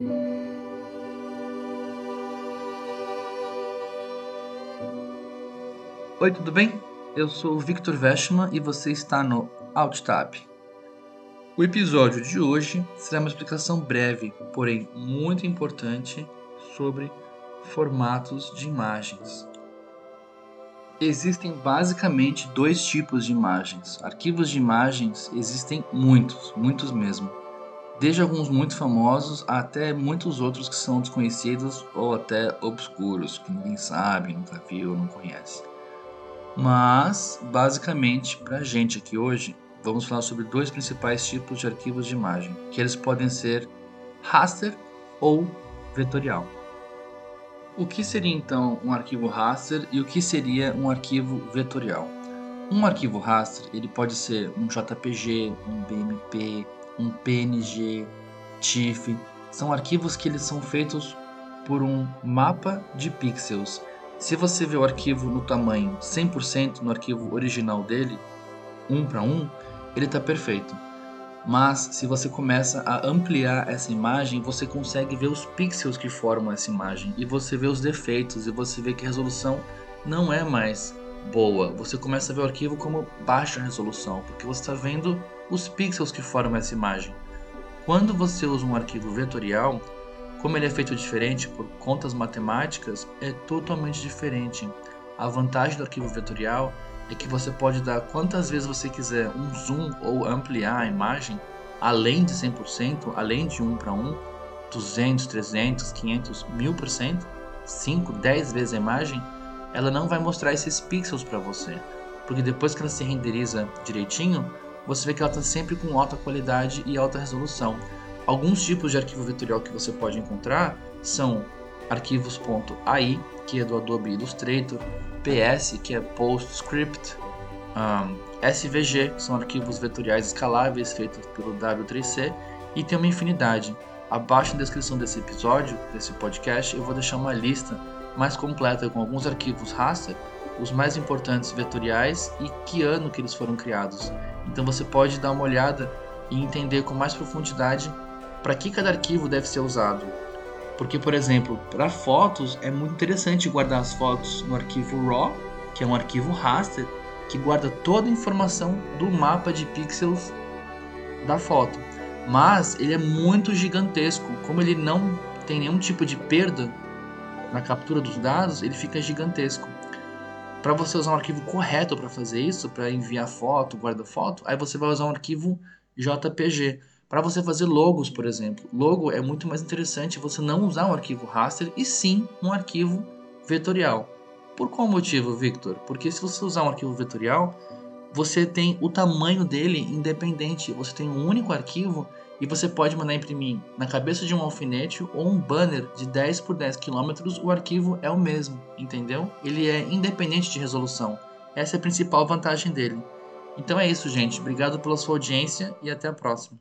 Oi, tudo bem? Eu sou o Victor Veshman e você está no AltTab. O episódio de hoje será uma explicação breve, porém muito importante, sobre formatos de imagens. Existem basicamente dois tipos de imagens. Arquivos de imagens existem muitos, muitos mesmo. Desde alguns muito famosos até muitos outros que são desconhecidos ou até obscuros, que ninguém sabe, nunca viu, não conhece. Mas, basicamente, para a gente aqui hoje, vamos falar sobre dois principais tipos de arquivos de imagem, que eles podem ser raster ou vetorial. O que seria então um arquivo raster e o que seria um arquivo vetorial? Um arquivo raster ele pode ser um JPG, um BMP, um PNG, TIFF. São arquivos que eles são feitos por um mapa de pixels. Se você vê o arquivo no tamanho 100% no arquivo original dele, 1 para 1, ele está perfeito. Mas se você começa a ampliar essa imagem, você consegue ver os pixels que formam essa imagem e você vê os defeitos e você vê que a resolução não é mais boa. Você começa a ver o arquivo como baixa resolução, porque você está vendo os pixels que formam essa imagem. Quando você usa um arquivo vetorial, como ele é feito diferente por contas matemáticas, é totalmente diferente. A vantagem do arquivo vetorial é que você pode dar quantas vezes você quiser um zoom ou ampliar a imagem além de 100%, além de 1 para 1, 200, 300, 500, 1000%, 5, 10 vezes a imagem, ela não vai mostrar esses pixels para você. Porque depois que ela se renderiza direitinho, você vê que ela está sempre com alta qualidade e alta resolução. Alguns tipos de arquivo vetorial que você pode encontrar são arquivos.ai, que é do Adobe Illustrator, PS, que é PostScript, um, SVG, que são arquivos vetoriais escaláveis feitos pelo W3C, e tem uma infinidade. Abaixo na descrição desse episódio, desse podcast, eu vou deixar uma lista mais completa com alguns arquivos raster, os mais importantes vetoriais e que ano que eles foram criados. Então você pode dar uma olhada e entender com mais profundidade para que cada arquivo deve ser usado, porque, por exemplo, para fotos é muito interessante guardar as fotos no arquivo RAW, que é um arquivo raster, que guarda toda a informação do mapa de pixels da foto. Mas ele é muito gigantesco, como ele não tem nenhum tipo de perda na captura dos dados, ele fica gigantesco. Para você usar um arquivo correto para fazer isso, para enviar foto, guarda foto, aí você vai usar um arquivo JPG. Para você fazer logos, por exemplo, logo é muito mais interessante você não usar um arquivo raster e sim um arquivo vetorial. Por qual motivo, Victor? Porque se você usar um arquivo vetorial, você tem o tamanho dele independente. Você tem um único arquivo e você pode mandar imprimir na cabeça de um alfinete ou um banner de 10 por 10 km, o arquivo é o mesmo, entendeu? Ele é independente de resolução. Essa é a principal vantagem dele. Então é isso, gente. Obrigado pela sua audiência e até a próxima.